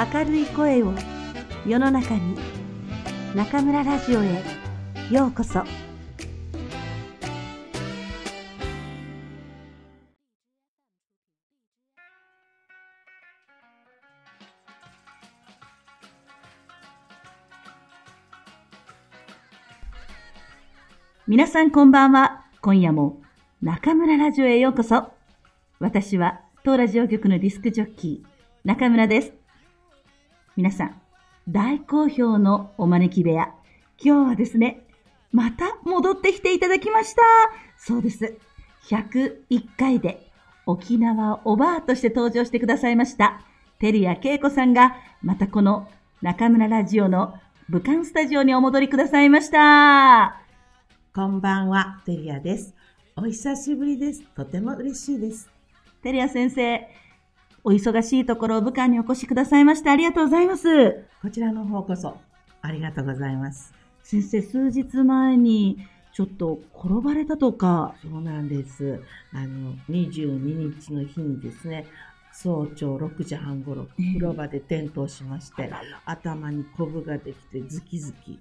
明るい声を世の中に中村ラジオへようこそ。皆さんこんばんは。今夜も中村ラジオへようこそ。私は当ラジオ局のディスクジョッキー中村です。皆さん大好評のお招き部屋。今日はですね、また戻ってきていただきました。そうです。101回で沖縄おばあとして登場してくださいました。照屋恵子さんが、またこの中村ラジオの武漢スタジオにお戻りくださいました。こんばんは、照屋です。お久しぶりです。とても嬉しいです。照屋先生、お忙しいところ、武漢にお越しくださいましてありがとうございます。こちらの方こそ、ありがとうございます。先生、数日前に、ちょっと転ばれたとか。そうなんです。あの、22日の日にですね、早朝6時半ごろ、風呂場で転倒しまして、えー、頭にコブができてズキズキ。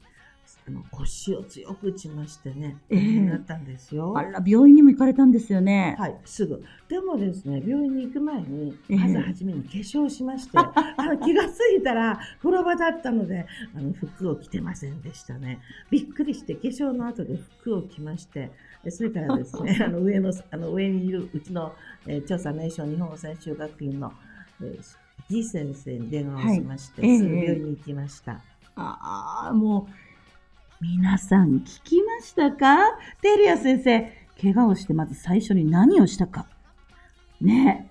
あの腰を強く打ちましてね、えー、なったんですよ。あら、病院にも行かれたんですよね。はい、すぐ。でもですね、病院に行く前に、まず初めに化粧しまして、えー、あの気がついたら風呂場だったので、あの服を着てませんでしたね。びっくりして化粧の後で服を着まして、それからですね、あの上の、あの上にいるうちの、えー、調査名称日本専修学院の、えー、ギ先生に電話をしまして、はい、すぐ病院に行きました。ああ、もう、皆さん聞きましたか？テリア先生、怪我をしてまず最初に何をしたか？ね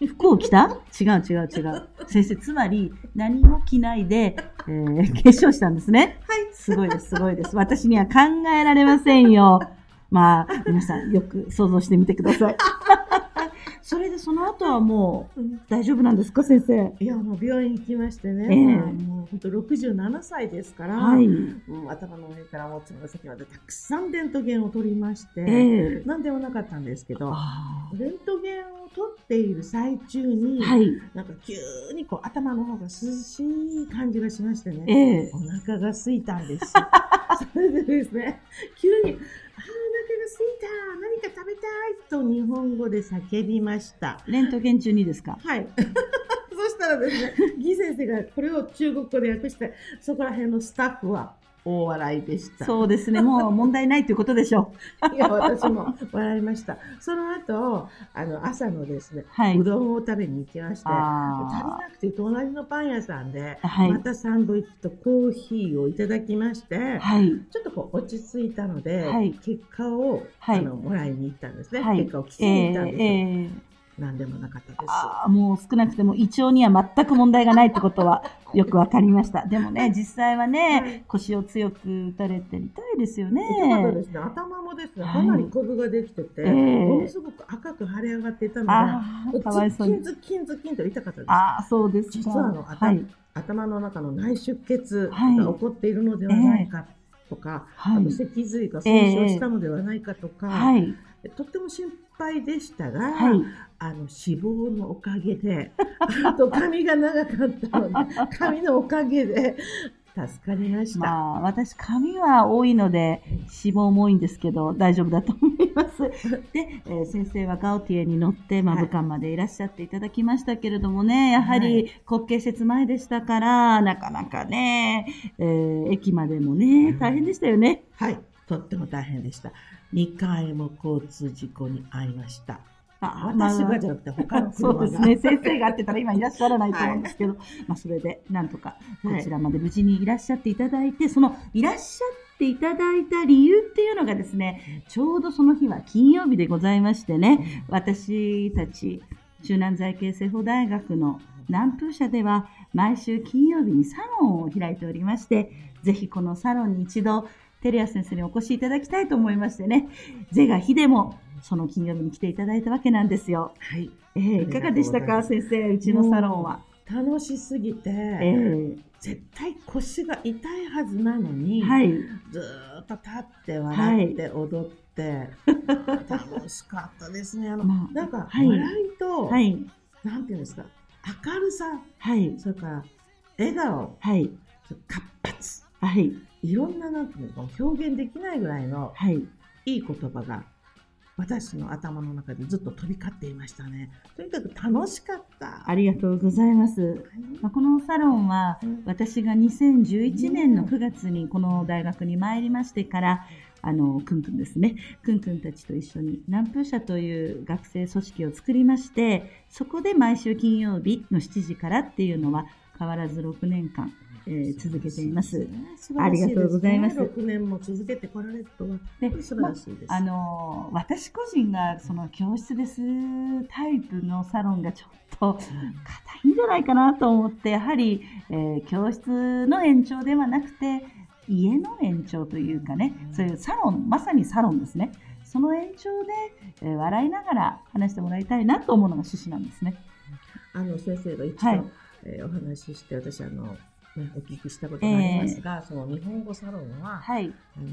え。服を着た？違う違う違う。先生、つまり何も着ないで、えー、化粧したんですね？はい。すごいです、すごいです。私には考えられませんよ。まあ、皆さんよく想像してみてください。それでその後はもう大丈夫なんですか、先生？いや、もう病院行きましてね、えー、もう本当67歳ですから、はい、頭の上からもつま先までたくさんレントゲンを取りまして、えー、なんでもなかったんですけど、レントゲンを取っている最中に、はい、なんか急にこう頭の方が涼しい感じがしましてね、えー、お腹が空いたんです。それでですね、急に、すいた何か食べたいと日本語で叫びました。レントゲン中にですか？はい。そしたらですね、ギ先生がこれを中国語で訳して、そこら辺のスタッフは、大笑いでした。そうですね。もう問題ないということでしょう。いや、私も笑いました。その後、あの、朝のですね、はい、うどんを食べに行きまして、足りなくて隣のパン屋さんで、はい、またサンドイッチとコーヒーをいただきまして、はい、ちょっとこう落ち着いたので、結果を、あのもらいに行ったんですね。結果を聞きに行ったんですよ。えーえー何でもなかったです。あもう少なくても胃腸には全く問題がないってことは よくわかりました。でもね、実際はね、はい、腰を強く打たれて痛いですよね。ね。頭もですね、かなりコブができてて、はい、ものすごく赤く腫れ上がっていたので、かわいそうに。ズキンズキンと痛かったです。ああ、そうです実はあの、はい、頭の中の内出血が起こっているのではないかとか、はい、あと脊髄が損傷したのではないかとか、はい、とっても心配でしたが、はい、あの脂肪のおかげで、あと髪が長かったので、髪のおかげで助かりました。まあ、私、髪は多いので、脂肪も多いんですけど、大丈夫だと思います。で、えー、先生はガオティエに乗って、まあ、武漢までいらっしゃっていただきましたけれどもね、やはり国慶節前でしたから、なかなかね、えー、駅までもね、大変でしたよね。はい、とっても大変でした。2回も交通事故に遭いました。あ私がじゃなくて他のそうですね。先生が会ってたら今いらっしゃらないと思うんですけど、はい、まあそれでなんとかこちらまで無事にいらっしゃっていただいて、はい、そのいらっしゃっていただいた理由っていうのがですね、ちょうどその日は金曜日でございましてね、私たち中南財系政法大学の南風社では毎週金曜日にサロンを開いておりまして、ぜひこのサロンに一度テレア先生にお越しいただきたいと思いましてね、是が非でもその金曜日に来ていただいたわけなんですよ。はい。えー、いかがでしたか、先生、うちのサロンは。楽しすぎて、えー、絶対腰が痛いはずなのに、はい、ずっと立って笑って踊って、はい、楽しかったですね。あの、なんか、笑いと、はい、なんていうんですか、明るさ、はい、それから笑顔、はい、活発、はい、いろんななんていうの表現できないぐらいの、はい、いい言葉が私の頭の中でずっと飛び交っていましたね。とにかく楽しかった。ありがとうございます。まあ、このサロンは、私が2011年の9月にこの大学に参りましてから、あの、くんくんですね。くんくんたちと一緒に南風社という学生組織を作りまして、そこで毎週金曜日の7時からっていうのは変わらず6年間えー、続けています。ね、ありがとうございます。6年も続けてこられるとは、ね、素晴らしいです。まあの私個人がその教室ですタイプのサロンがちょっと硬いんじゃないかなと思って、やはり、えー、教室の延長ではなくて、家の延長というかね、そういうサロン、まさにサロンですね。その延長で、えー、笑いながら話してもらいたいなと思うのが趣旨なんですね。あの先生が一度、はい、えー、お話しして、私あのね、お聞きしたことがありますが、えー、その日本語サロンは、はい、あの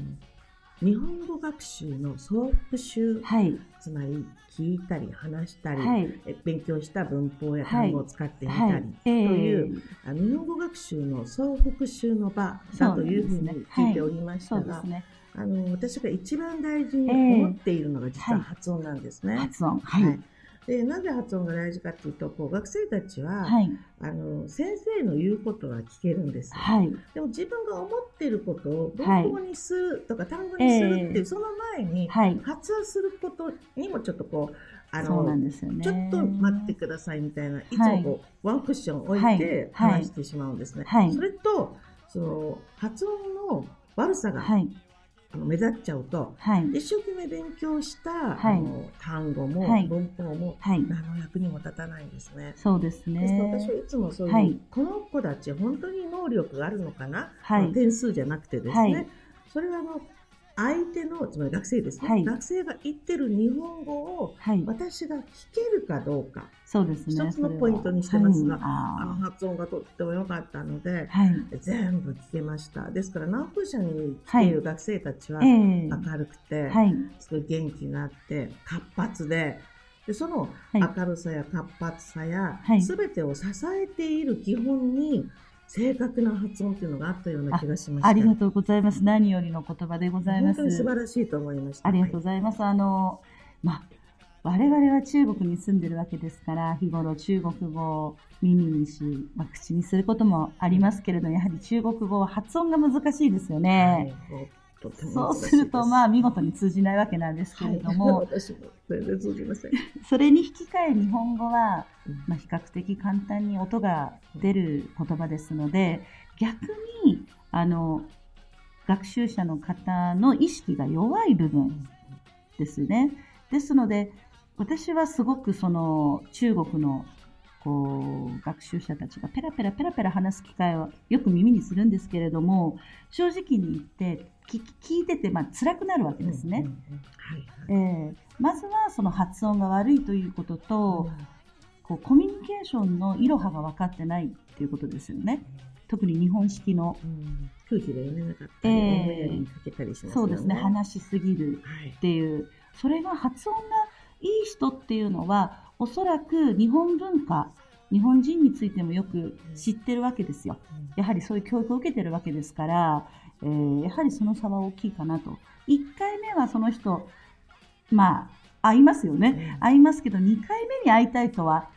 日本語学習の総復習、はい、つまり聞いたり話したり、はい、勉強した文法や単語を使ってみたり、という、えー、日本語学習の総復習の場だというふうに聞いておりましたが、ね、あの私が一番大事に思っているのが実は発音なんですね。発音、はいでなぜ発音が大事かというとこう学生たちは、はい、あの先生の言うことは聞けるんです、はい、でも自分が思っていることを文法にするとか、単語にするっていう、えー、その前に発音することにもちょっとこうあの、ね、ちょっと待ってくださいみたいな、い。つもこう、ワンクッション置いて話してしまうんですね。それと、その発音の悪さが目立っちゃうと、はい、一生懸命勉強した、はい、あの単語も、はい、文法も、はい、何の役にも立たないんですね。そうですね。私はいつもそういう、この子たち本当に能力があるのかな、点数じゃなくてですね、それはあの相手の、つまり学生ですね、はい、学生が言ってる日本語を、私が聞けるかどうか、そうですね。一つのポイントにしてますが、はい、あの発音がとっても良かったので、はい、全部聞けました。ですから、南風社に来ている学生たちは、明るくて、すごい元気があって、活発で、でその明るさや活発さや、すべてを支えている基本に、正確な発音というのがあったような気がしました。ありがとうございます。何よりの言葉でございます。本当に素晴らしいと思いました。ありがとうございます。あの、まあ、我々は中国に住んでるわけですから、日頃中国語を耳にし、まあ、口にすることもありますけれど、やはり中国語は発音が難しいですよね。はいそうすると、まあ、見事に通じないわけなんですけれども、はい、私も全然通じません。それに引き換え日本語は、まあ、比較的簡単に音が出る言葉ですので、逆に、あの、学習者の方の意識が弱い部分ですね。ですので、私はすごくその中国のこう学習者たちがペラペラペラペラ話す機会はよく耳にするんですけれども正直に言って聞いててまあ辛くなるわけですね。まずはその発音が悪いということと、こうコミュニケーションのいろはが分かってないっていうことですよね。特に日本式の。空気が読めなかったり、えー、かけたりします、ね、そうですね。話しすぎるっていう、はい、それが発音がいい人っていうのは、おそらく日本文化、日本人についてもよく知ってるわけですよ。やはりそういう教育を受けてるわけですから、えー、やはりその差は大きいかなと。1回目はその人、まあ、会いますよね。会いますけど、2回目に会いたいとは、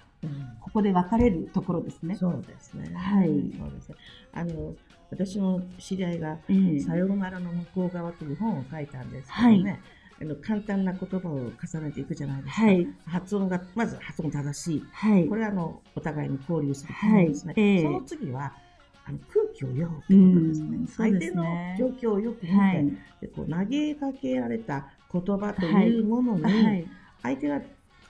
ここで別れるところですね。そうですね。はい。そうですね。あの、私の知り合いが、さようならの向こう側という本を書いたんですけどね。はいあの簡単な言葉を重ねていくじゃないですか。はい、発音が、まず発音正しい。はい、これはあのお互いに交流する基ですね。はいえー、その次は、あの空気を読むってことですね。相手の状況をよく見て、はい、でこう投げかけられた言葉というものに、相手が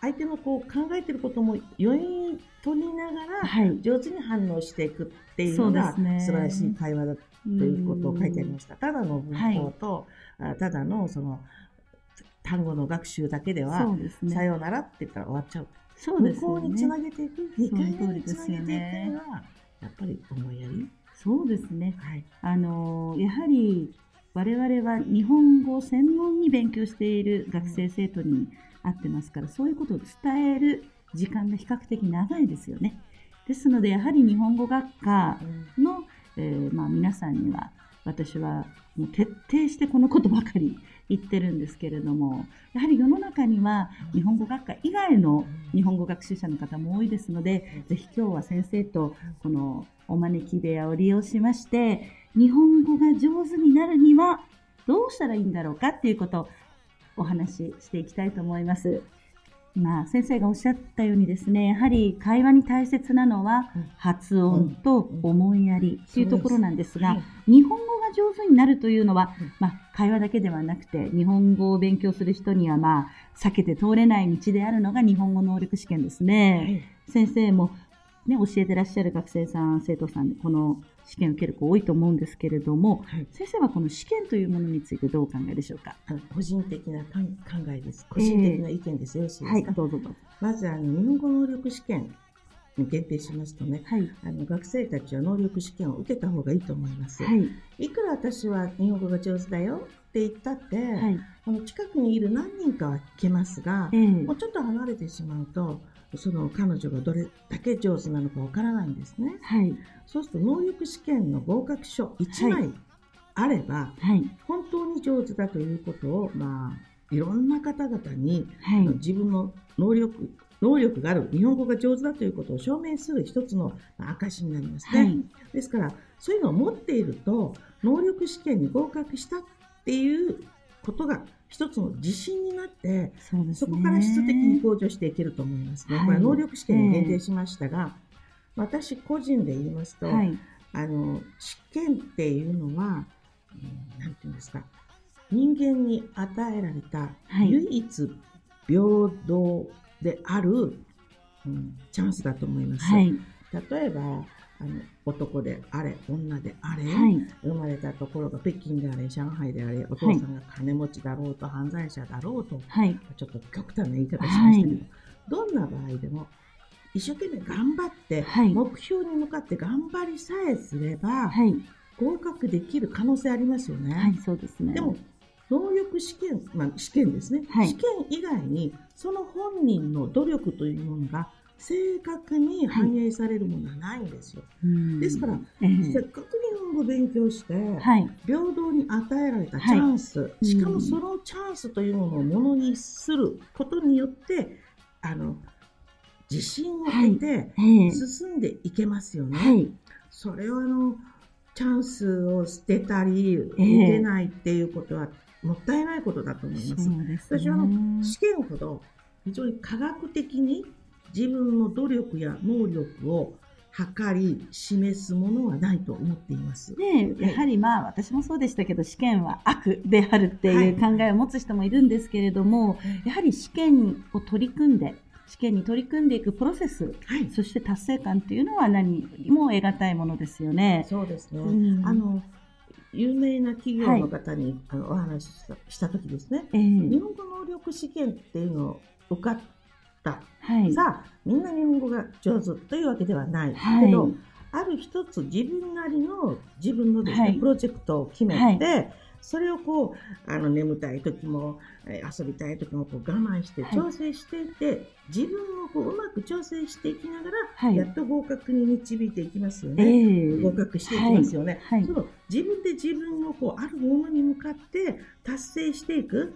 相手のこう考えてることも余韻取りながら、上手に反応していくっていうのが、ね、素晴らしい会話だということを書いてありました。ただの文法と、ただのその単語の学習だけでは、ね、さようならって言ったら終わっちゃう。そうですね。向こうにつなげていく、2回目につなげていくのは、やっぱり思いやり？そうですね。はい、あのやはり我々は日本語を専門に勉強している学生生徒に会ってますから、そういうことを伝える時間が比較的長いですよね。ですので、やはり日本語学科の、えー、まあ、皆さんには、私はもう徹底してこのことばかり言ってるんですけれども、やはり世の中には日本語学科以外の日本語学習者の方も多いですので、ぜひ今日は先生とこのお招き部屋を利用しまして、日本語が上手になるにはどうしたらいいんだろうかっていうことをお話ししていきたいと思います。今、先生がおっしゃったようにですね、やはり会話に大切なのは発音と思いやりというところなんですが、日本語が上手になるというのは、まあ、会話だけではなくて、日本語を勉強する人には、まあ、避けて通れない道であるのが日本語能力試験ですね。先生もね、教えてらっしゃる学生さん、生徒さんで、この試験を受ける子多いと思うんですけれども、はい、先生はこの試験というものについてどうお考えでしょうか？個人的な考えです。個人的な意見です。よろしいですか、はい、どうぞどうぞ。まず、あの、日本語能力試験に限定しますとね、はい、あの学生たちは能力試験を受けた方がいいと思います。はい、いくら私は日本語が上手だよって言ったって、はい、あの近くにいる何人かは聞けますが、えー、もうちょっと離れてしまうと、その彼女がどれだけ上手なのかわからないんですね。はい。そうすると能力試験の合格書1枚あれば、はい、本当に上手だということを、まあ、いろんな方々に、はい、自分の能力、能力がある、日本語が上手だということを証明する一つの証になりますね。はい、ですから、そういうのを持っていると、能力試験に合格したっていうことが一つの自信になって、そ、ね,、こから質的に向上していけると思いますね。はい、これは能力試験に限定しましたが、えー、私個人で言いますと、はい、あの、試験っていうのは、うん、て言うんですか、人間に与えられた唯一平等である、うん、チャンスだと思います。はい、例えば、あの男であれ、女であれ、はい、生まれたところが北京であれ、上海であれ、お父さんが金持ちだろうと、犯罪者だろうと、はい、ちょっと極端な言い方しましたけど、どんな場合でも、一生懸命頑張って、目標に向かって頑張りさえすれば、合格できる可能性ありますよね。はい、そうですね。でも、能力試験、まあ、試験ですね、試験以外に、その本人の努力というものが正確に反映されるものはないんですよ。はい、ですから、えー、せっかく日本語を勉強して、はい、平等に与えられたチャンス、はい、しかもそのチャンスというものをものにすることによって、あの、自信を得て進んでいけますよね。それをあの、チャンスを捨てたり、受けないっていうことは、もったいないことだと思います。すね、私はあの試験ほど非常に科学的に自分の努力や能力を測り示すものはないと思っています。ねやはりまあ私もそうでしたけど試験は悪であるっていう考えを持つ人もいるんですけれども、はい、やはり試験を取り組んで試験に取り組んでいくプロセス、はい、そして達成感っていうのは何も得難いものですよね。そうですね。うん、あの有名な企業の方に、はい、あのお話ししたした時ですね、えー、日本語能力試験っていうのを受かっ。はい、さあ、みんな日本語が上手というわけではない。はい、けど、ある一つ自分なりの自分のですね、はい、プロジェクトを決めて、それをこう、あの、眠たい時も、遊びたい時もこう我慢して調整していて、はい、自分をこううまく調整していきながら、はい、やっと合格に導いていきますよね。えー、合格していきますよね。はい、その自分で自分をこうあるものに向かって達成していく、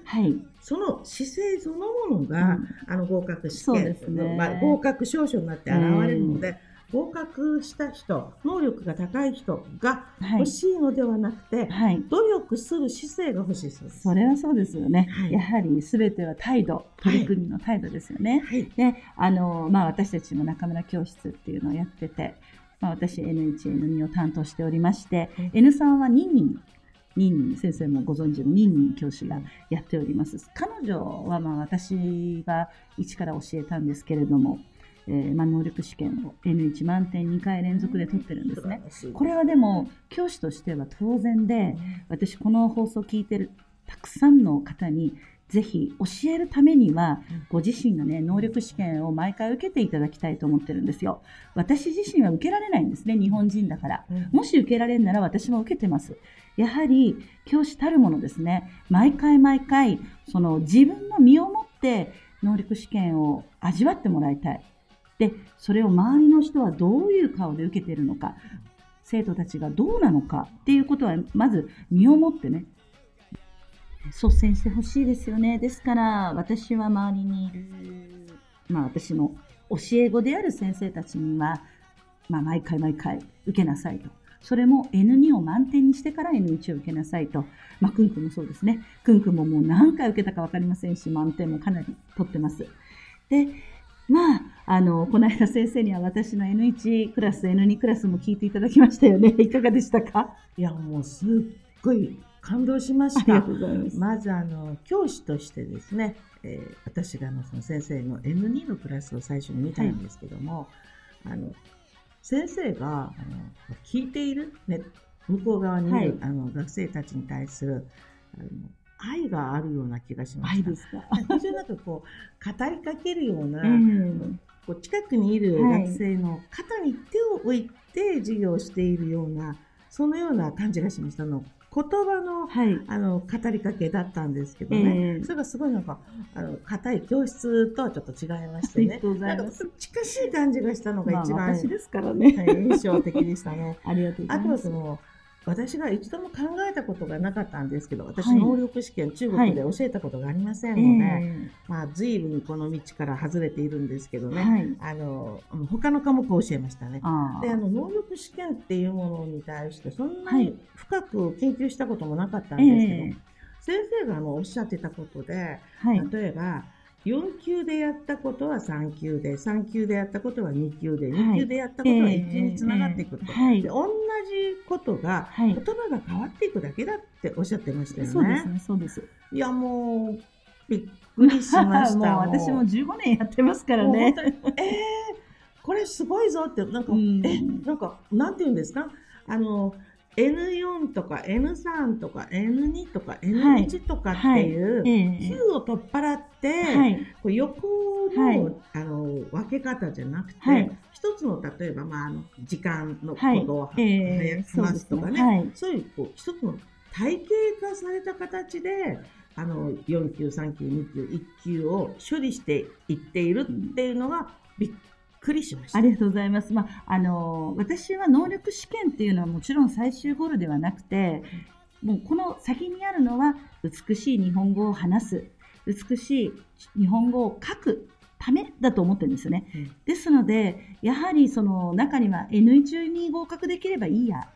その姿勢そのものが、うん、あの合格試験の、ね、まあ、合格証書になって現れるので、えー合格した人、能力が高い人が欲しいのではなくて、はい、努力する姿勢が欲しいそうです。それはそうですよね。はい、やはり全ては態度、取り組みの態度ですよね。はい、で、あの、まあ私たちも中村教室っていうのをやってて、まあ私 N1、N2 を担当しておりまして、N3 は2人任人、先生もご存知の任人教師がやっております。彼女はまあ私が一から教えたんですけれども、えーまあ、能力試験を N1 満点2回連続で取ってるんですね。これはでも教師としては当然で、私この放送を聞いてるたくさんの方にぜひ教えるためには、ご自身がね、能力試験を毎回受けていただきたいと思ってるんですよ。私自身は受けられないんですね、日本人だから。もし受けられるなら私も受けてます。やはり、教師たるものですね、毎回毎回、その自分の身をもって能力試験を味わってもらいたい。で、それを周りの人はどういう顔で受けてるのか、生徒たちがどうなのかっていうことは、まず身をもってね、率先してほしいですよね。ですから、私は周りにいる、まあ私の教え子である先生たちには、まあ毎回毎回受けなさいと。それも N2 を満点にしてから N1 を受けなさいと。まあ、くんくんもそうですね。くんくんももう何回受けたかわかりませんし、満点もかなり取ってます。で、まあ、あの、この間先生には私の N1 クラス、N2 クラスも聞いていただきましたよね。いかがでしたか？いや、もうすっごい感動しました。ままず、あの、教師としてですね、えー、私があのその先生の N2 のクラスを最初に見たんですけども、はい、あの、先生が、あの、聞いている、ね、向こう側にいる、はい、あの、学生たちに対する、あの、愛があるような気がしました。愛ですか？非常になんかこう、語りかけるような、うん、こう近くにいる学生の肩に手を置いて授業をしているような、そのような感じがしましたの。言葉の、はい、あの、語りかけだったんですけどね。えー、それがすごいなんか、あの、硬い教室とはちょっと違いましてね。なんか近しい感じがしたのが一番、まあ、私ですからね、はい、印象的でしたね。ありがとうございます。あとはその、私が一度も考えたことがなかったんですけど、私、能力試験、中国で教えたことがありませんので、はい、まあ、随分この道から外れているんですけどね、はい、あの、他の科目を教えましたね。で、あの、能力試験っていうものに対して、そんなに深く研究したこともなかったんですけど、先生があのおっしゃってたことで、例えば、4級でやったことは3級で、3級でやったことは2級で、2級でやったことは1につながっていくと。はい、で同じことが、言葉が変わっていくだけだっておっしゃってましたよね。そうですね、そうです。いや、もう、びっくりしました。もう私も15年やってますからね。えー、これすごいぞって、なんか、うん、え、なんか、なんて言うんですか？あの、N4 とか N3 とか N2 とか N1 とかっていう9を取っ払って、こう横の,、あの分け方じゃなくて、一つの例えば、まあ、あの時間のことを早く済ますとかね、そうい。うこう一つの体系化された形であの4級、3級、2級、1級を処理していっているっていうのがびっくりしました。ありがとうございます。まあ、あの、私は能力試験っていうのはもちろん最終ゴールではなくて、もうこの先にあるのは美しい日本語を話す、美しい日本語を書くためだと思ってるんですよね。うん、ですので、やはりその中には N1 に合格できればいいや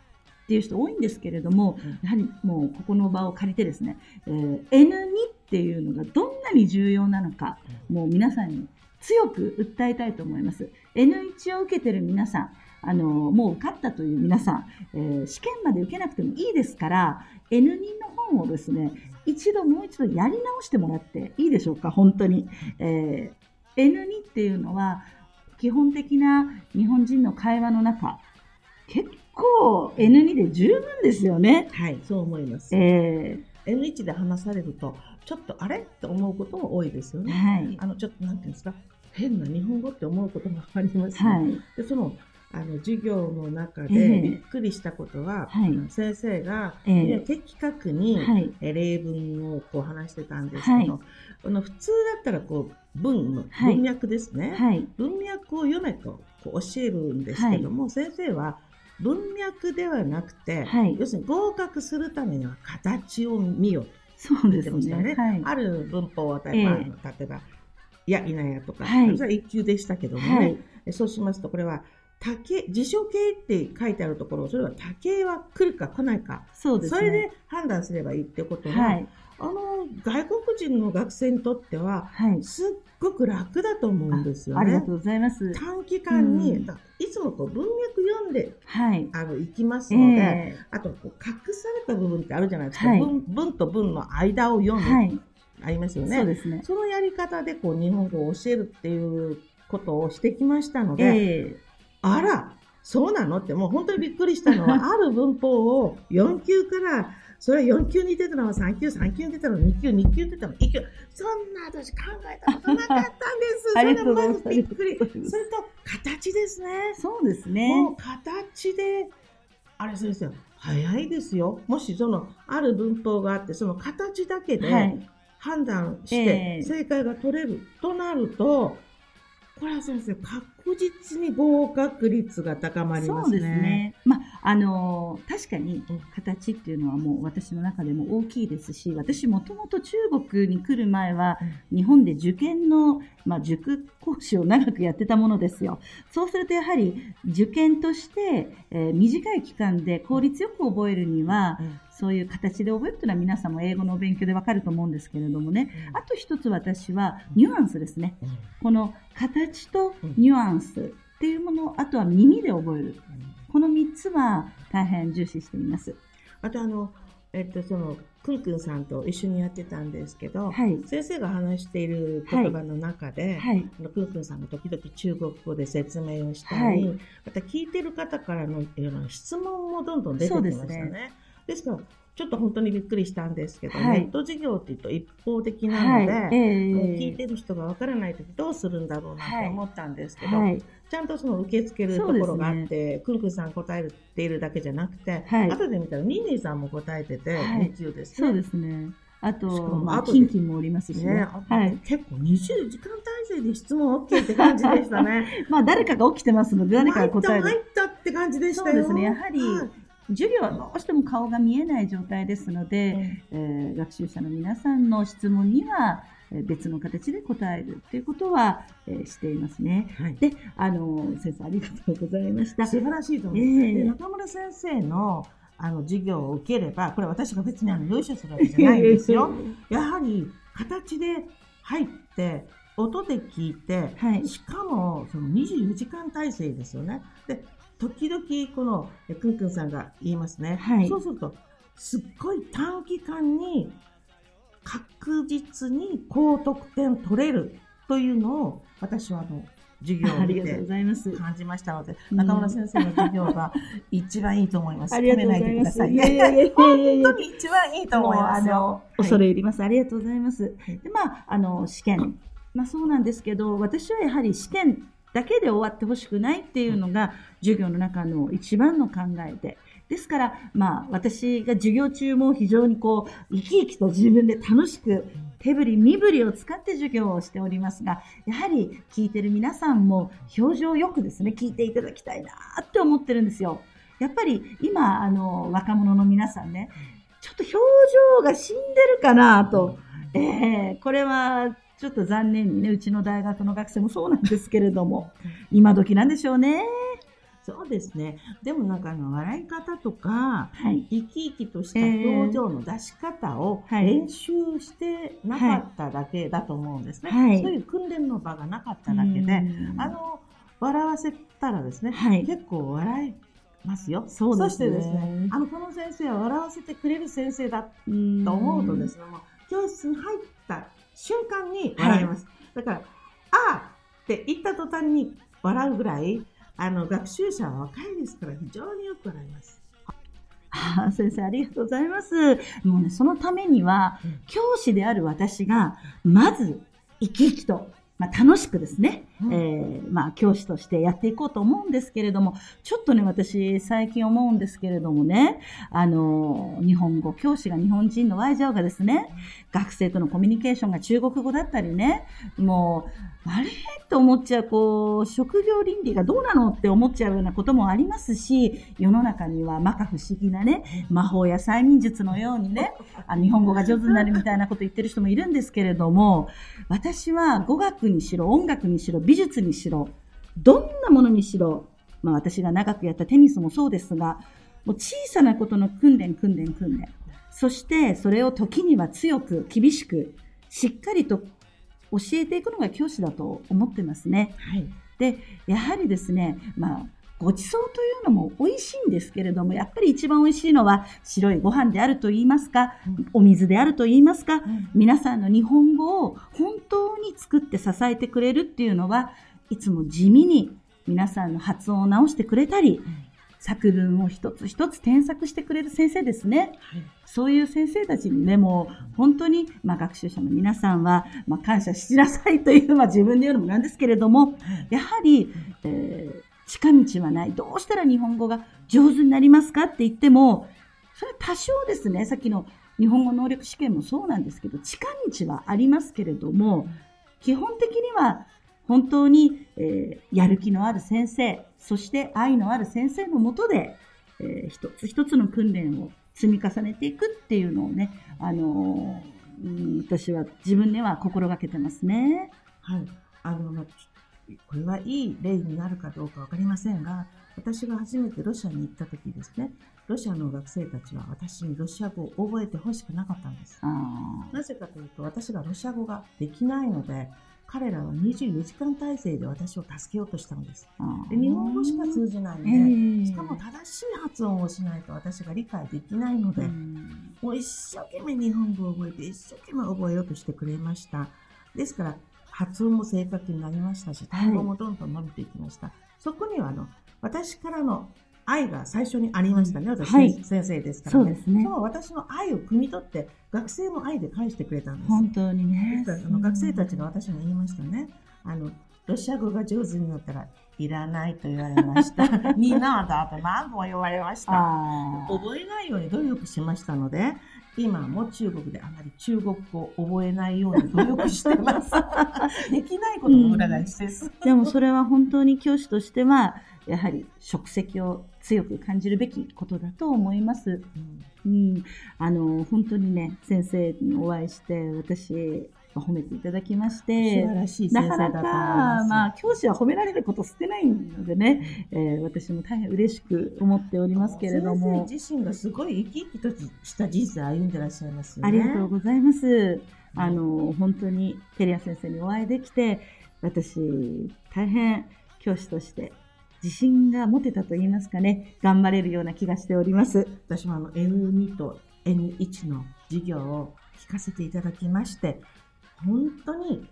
っていう人多いんですけれども、うん、やはりもうここの場を借りてですね、えー、N2 っていうのがどんなに重要なのか、もう皆さんに強く訴えたいと思います。N1 を受けてる皆さん、あの、もう受かったという皆さん、えー、試験まで受けなくてもいいですから、N2 の本をですね、一度もう一度やり直してもらっていいでしょうか、本当に。えー、N2 っていうのは、基本的な日本人の会話の中、結構 N2 で十分ですよね。はい、そう思います。えー、N1 で話されると、ちょっとあれ？って思うことも多いですよね。はい、あのちょっとなんていうんですか？変な日本語って思うこともあります、ね、はい、でそのあの授業の中でびっくりしたことは、えー、先生が、えー、的確に、はい、例文をこう話してたんですけど、はい、この普通だったらこう文の文脈ですね、はい、文脈を読めとこう教えるんですけども、先生は文脈ではなくて、要するに合格するためには形を見よと。そうですね。はい、ある文法を例えば、えー、例えば、いやいなやとか、はい、それは一級でしたけどもね、はい、そうしますと、これは、竹、辞書形って書いてあるところ、それは竹は来るか来ないか、そうです、ね、それで判断すればいいってことは、はい、あの、外国人の学生にとっては、はい、すっごく楽だと思うんですよね。ありがとうございます。短期間に、うん、いつもこう文脈読んで、はい、あの、いきますので、えー、あとこう、隠された部分ってあるじゃないですか。はい、文文と文の間を読む。はい、ありますよね。そうですね。そのやり方でこう、日本語を教えるっていうことをしてきましたので、えー、あら、そうなの？ってもう本当にびっくりしたのは、ある文法を4級からそれ4級に出たのは3級、3級に出たのは2級、2級に出たのは1級。そんな私考えたことなかったんです。それがまずびっくり。それと、形ですね。そうですね。もう形で、あれ先生、早いですよ。もしその、ある文法があって、その形だけで判断して正解が取れるとなると、これは先生、確実に合格率が高まりますね。そうですね。まあ、あのー、確かに形っていうのはもう私の中でも大きいですし、私もともと中国に来る前は、日本で受験の、まあ、塾講師を長くやってたものですよ。そうするとやはり受験として、えー、短い期間で効率よく覚えるには、そういう形で覚えるというのは皆さんも英語の勉強でわかると思うんですけれどもね、あと一つ私はニュアンスですね。この形とニュアンスっていうもの、あとは耳で覚える。この3つは大変重視しています。あとあの、えっと、その、くんくんさんと一緒にやってたんですけど、はい、先生が話している言葉の中で、はい、くんくんさんが時々中国語で説明をしたり、はい、また聞いてる方からの質問もどんどん出てきましたね。ですから、ちょっと本当にびっくりしたんですけど、はい、ネット事業っていうと一方的なので、はいえー、聞いてる人がわからないときどうするんだろうなって思ったんですけど、はい、ちゃんとその受け付けるところがあって、ね、くるくるさん答えているだけじゃなくて、はい、後で見たらニーニーさんも答えてて、日中ですね。そうですね。あと、まあ、キンキンもおりますしね。はい、結構20時間体制で質問 OK って感じでしたね。まあ、誰かが起きてますので、誰かが答える。入ったって感じでしたよ。そうですね。やはり、授業はどうしても顔が見えない状態ですので、えー、学習者の皆さんの質問には別の形で答えるということは、えー、していますね。はい、で、あの、先生ありがとうございました。素晴らしいと思います。えー、中村先生のあの授業を受ければ、これ私が別にあの用意書するわけじゃないんですよ。やはり形で入って、音で聞いて、はい、しかもその24時間体制ですよね。で、時々このくんくんさんが言いますね。はい、そうすると、すっごい短期間に確実に高得点取れるというのを私はあの授業を見て感じましたので、中村先生の授業が 一番いいと思います。ありがとうございます。いやいやいや本当に一番いいと思いますよ。恐れ入ります。ありがとうございます。で、まあ、あの、試験。まあそうなんですけど、私はやはり試験だけで終わってほしくないっていうのが授業の中の一番の考えで。ですから、まあ、私が授業中も非常にこう、生き生きと自分で楽しく、手振り身振りを使って授業をしておりますが、やはり聞いてる皆さんも表情よくですね、聞いていただきたいなって思ってるんですよ。やっぱり今、あの、若者の皆さんね、ちょっと表情が死んでるかなと、えー、これはちょっと残念にね、うちの大学の学生もそうなんですけれども、今時なんでしょうね。そうですね。でもなんかあの、笑い方とか、はい、生き生きとした表情の出し方を練習してなかっただけだと思うんですね。はい、そういう訓練の場がなかっただけで、あの、笑わせたらですね、はい、結構笑いますよ。そうね。そしてですね、あの、この先生は笑わせてくれる先生だと思うとですね、教室に入った瞬間に笑います。はい、だから、ああって言った途端に笑うぐらい、あの、学習者は若いですから非常によく笑います。あ先生、ありがとうございます。もうね、そのためには、教師である私が、まず、生き生きとまあ、楽しくですね、うん、えー、まあ、教師としてやっていこうと思うんですけれども、ちょっとね、私、最近思うんですけれどもね、あの、日本語、教師が日本人のワイジャオがですね、学生とのコミュニケーションが中国語だったりね、もう、あれ？と思っちゃう、こう、職業倫理がどうなのって思っちゃうようなこともありますし、世の中には摩訶不思議なね、魔法や催眠術のようにね、あ日本語が上手になるみたいなこと言ってる人もいるんですけれども、私は語学にしろ、音楽にしろ、美術にしろ、どんなものにしろ、まあ私が長くやったテニスもそうですが、もう小さなことの訓練、訓練、訓練。そしてそれを時には強く、厳しく、しっかりと教えていくのが教師だと思ってますね。はい、で、やはりですね、まあ、ごちそうというのも美味しいんですけれども、やっぱり一番美味しいのは白いご飯であると言いますか、お水であると言いますか、皆さんの日本語を本当に作って支えてくれるっていうのは、いつも地味に皆さんの発音を直してくれたり、作文を一つ一つ添削してくれる先生ですね。はい、そういう先生たちにね、もう本当に、まあ、学習者の皆さんは、まあ、感謝しなさいという、まあ、自分で言うのもなんですけれども、やはり、えー、近道はない。どうしたら日本語が上手になりますかって言っても、それは多少ですね、さっきの日本語能力試験もそうなんですけど、近道はありますけれども、基本的には本当に、えー、やる気のある先生、そして愛のある先生のもとで、えー、一つ一つの訓練を積み重ねていくっていうのをね、あのー、うん、私は自分では心がけてますね。はい。あの、これはいい例になるかどうかわかりませんが、私が初めてロシアに行った時ですね、ロシアの学生たちは私にロシア語を覚えてほしくなかったんです。なぜかというと、私がロシア語ができないので、彼らは24時間体制で私を助けようとしたんです。で日本語しか通じないので、しかも正しい発音をしないと私が理解できないので、もう一生懸命日本語を覚えて、一生懸命覚えようとしてくれました。ですから、発音も正確になりましたし、単語もどんどん伸びていきました。はい、そこにはあの、私からの愛が最初にありましたね、私、はい、先生ですから、ね、そうね。私の愛を汲み取って、学生も愛で返してくれたんです。本当にね。あの学生たちが私に言いましたね。あの、ロシア語が上手になったら、いらないと言われました。みんなだと何度も言われました。覚えないように努力しましたので、今も中国であまり中国語を覚えないように努力してます。できないことの裏返しです、うん、でもそれは本当に教師としては、やはり職責を強く感じるべきことだと思います。うん、うん、あの、本当にね、先生にお会いして、私、褒めていただきまして、し。なかなか、まあ、教師は褒められること少ないのでね、えー、私も大変嬉しく思っておりますけれども。先生自身がすごい生き生きとした人生を歩んでらっしゃいますよね。ありがとうございます。あの、本当に、テリア先生にお会いできて、私、大変教師として自信が持てたと言いますかね、頑張れるような気がしております。私もあの N2 と N1 の授業を聞かせていただきまして、本当に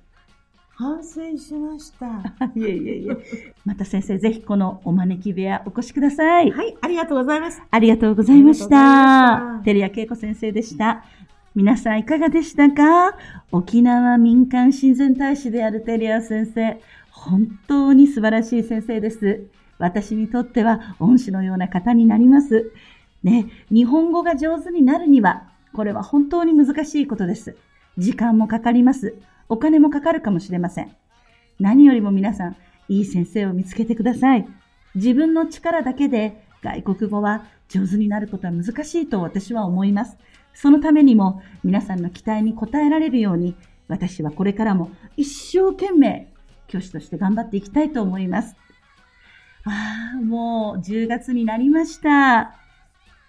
反省しました。いえいえいえ。また先生、ぜひこのお招き部屋お越しください。はい、ありがとうございます。ありがとうございました。照屋恵子先生でした。皆さんいかがでしたか？沖縄民間親善大使であるテリア先生。本当に素晴らしい先生です。私にとっては恩師のような方になります。ね、日本語が上手になるには、これは本当に難しいことです。時間もかかります。お金もかかるかもしれません。何よりも皆さん、いい先生を見つけてください。自分の力だけで外国語は上手になることは難しいと私は思います。そのためにも皆さんの期待に応えられるように、私はこれからも一生懸命教師として頑張っていきたいと思います。ああ、もう10月になりました。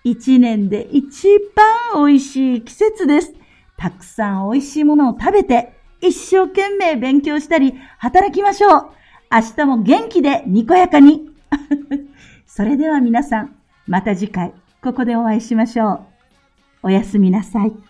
一年で一番美味しい季節です。たくさん美味しいものを食べて、一生懸命勉強したり、働きましょう。明日も元気でにこやかに。それでは皆さん、また次回、ここでお会いしましょう。おやすみなさい。